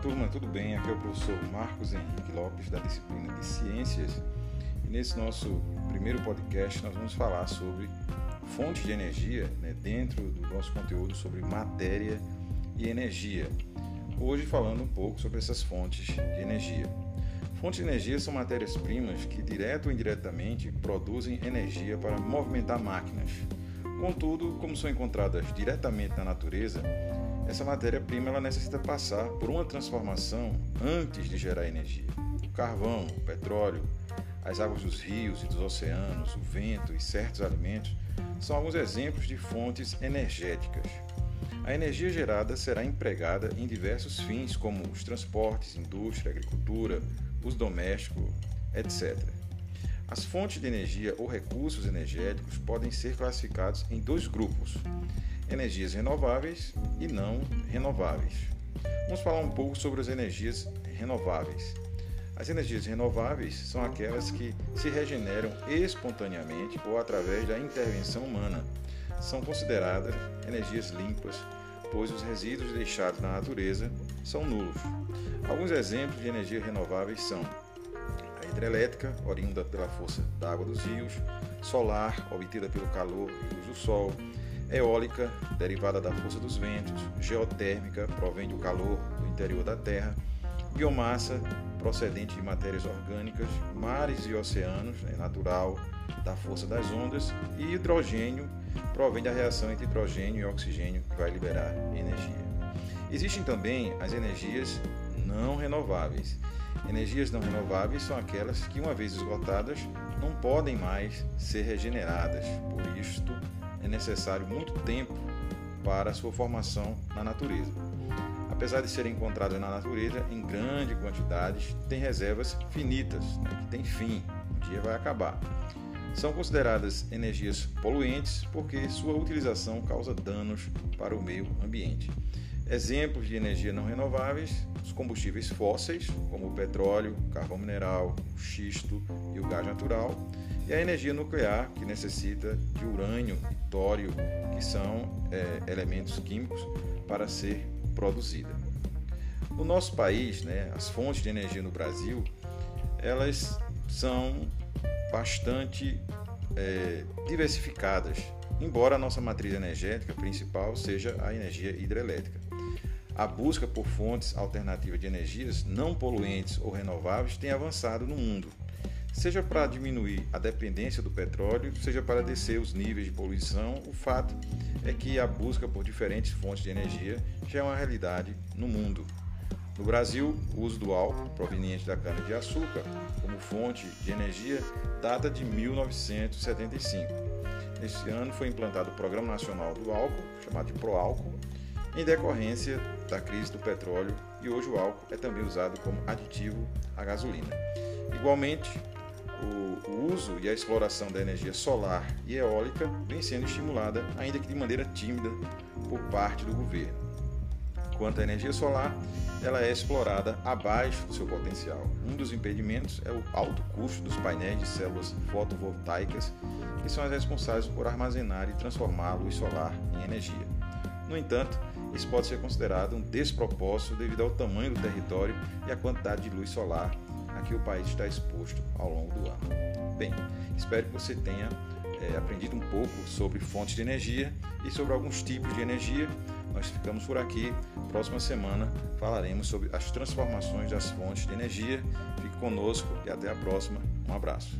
turma, tudo bem? Aqui é o professor Marcos Henrique Lopes, da disciplina de Ciências. E nesse nosso primeiro podcast, nós vamos falar sobre fontes de energia né, dentro do nosso conteúdo sobre matéria e energia. Hoje, falando um pouco sobre essas fontes de energia. Fontes de energia são matérias-primas que, direto ou indiretamente, produzem energia para movimentar máquinas. Contudo, como são encontradas diretamente na natureza, essa matéria-prima ela necessita passar por uma transformação antes de gerar energia. O carvão, o petróleo, as águas dos rios e dos oceanos, o vento e certos alimentos são alguns exemplos de fontes energéticas. A energia gerada será empregada em diversos fins, como os transportes, indústria, agricultura, uso doméstico, etc. As fontes de energia ou recursos energéticos podem ser classificados em dois grupos: energias renováveis e não renováveis. Vamos falar um pouco sobre as energias renováveis. As energias renováveis são aquelas que se regeneram espontaneamente ou através da intervenção humana. São consideradas energias limpas, pois os resíduos deixados na natureza são nulos. Alguns exemplos de energias renováveis são a hidrelétrica, oriunda pela força da água dos rios, solar, obtida pelo calor e luz do sol, eólica, derivada da força dos ventos, geotérmica, provém do calor do interior da Terra, biomassa, procedente de matérias orgânicas, mares e oceanos, né, natural, da força das ondas, e hidrogênio, provém da reação entre hidrogênio e oxigênio, que vai liberar energia. Existem também as energias não renováveis. Energias não renováveis são aquelas que, uma vez esgotadas, não podem mais ser regeneradas. Por isto, é necessário muito tempo para sua formação na natureza. Apesar de serem encontradas na natureza em grande quantidade, têm reservas finitas, né, que têm fim, um dia vai acabar. São consideradas energias poluentes porque sua utilização causa danos para o meio ambiente. Exemplos de energia não renováveis: os combustíveis fósseis, como o petróleo, o carvão mineral, o xisto e o gás natural, e a energia nuclear, que necessita de urânio e tório, que são é, elementos químicos, para ser produzida. No nosso país, né, as fontes de energia no Brasil, elas são bastante é, diversificadas, embora a nossa matriz energética principal seja a energia hidrelétrica. A busca por fontes alternativas de energias não poluentes ou renováveis tem avançado no mundo seja para diminuir a dependência do petróleo, seja para descer os níveis de poluição, o fato é que a busca por diferentes fontes de energia já é uma realidade no mundo. No Brasil, o uso do álcool proveniente da cana-de-açúcar como fonte de energia data de 1975. Neste ano foi implantado o Programa Nacional do Álcool, chamado de ProAlcool, em decorrência da crise do petróleo, e hoje o álcool é também usado como aditivo à gasolina. Igualmente, o, o uso e a exploração da energia solar e eólica vem sendo estimulada, ainda que de maneira tímida, por parte do governo. Quanto à energia solar, ela é explorada abaixo do seu potencial. Um dos impedimentos é o alto custo dos painéis de células fotovoltaicas, que são as responsáveis por armazenar e transformar a luz solar em energia. No entanto, isso pode ser considerado um despropósito devido ao tamanho do território e à quantidade de luz solar a que o país está exposto ao longo do ano. Bem, espero que você tenha é, aprendido um pouco sobre fontes de energia e sobre alguns tipos de energia. Nós ficamos por aqui. Próxima semana falaremos sobre as transformações das fontes de energia. Fique conosco e até a próxima. Um abraço.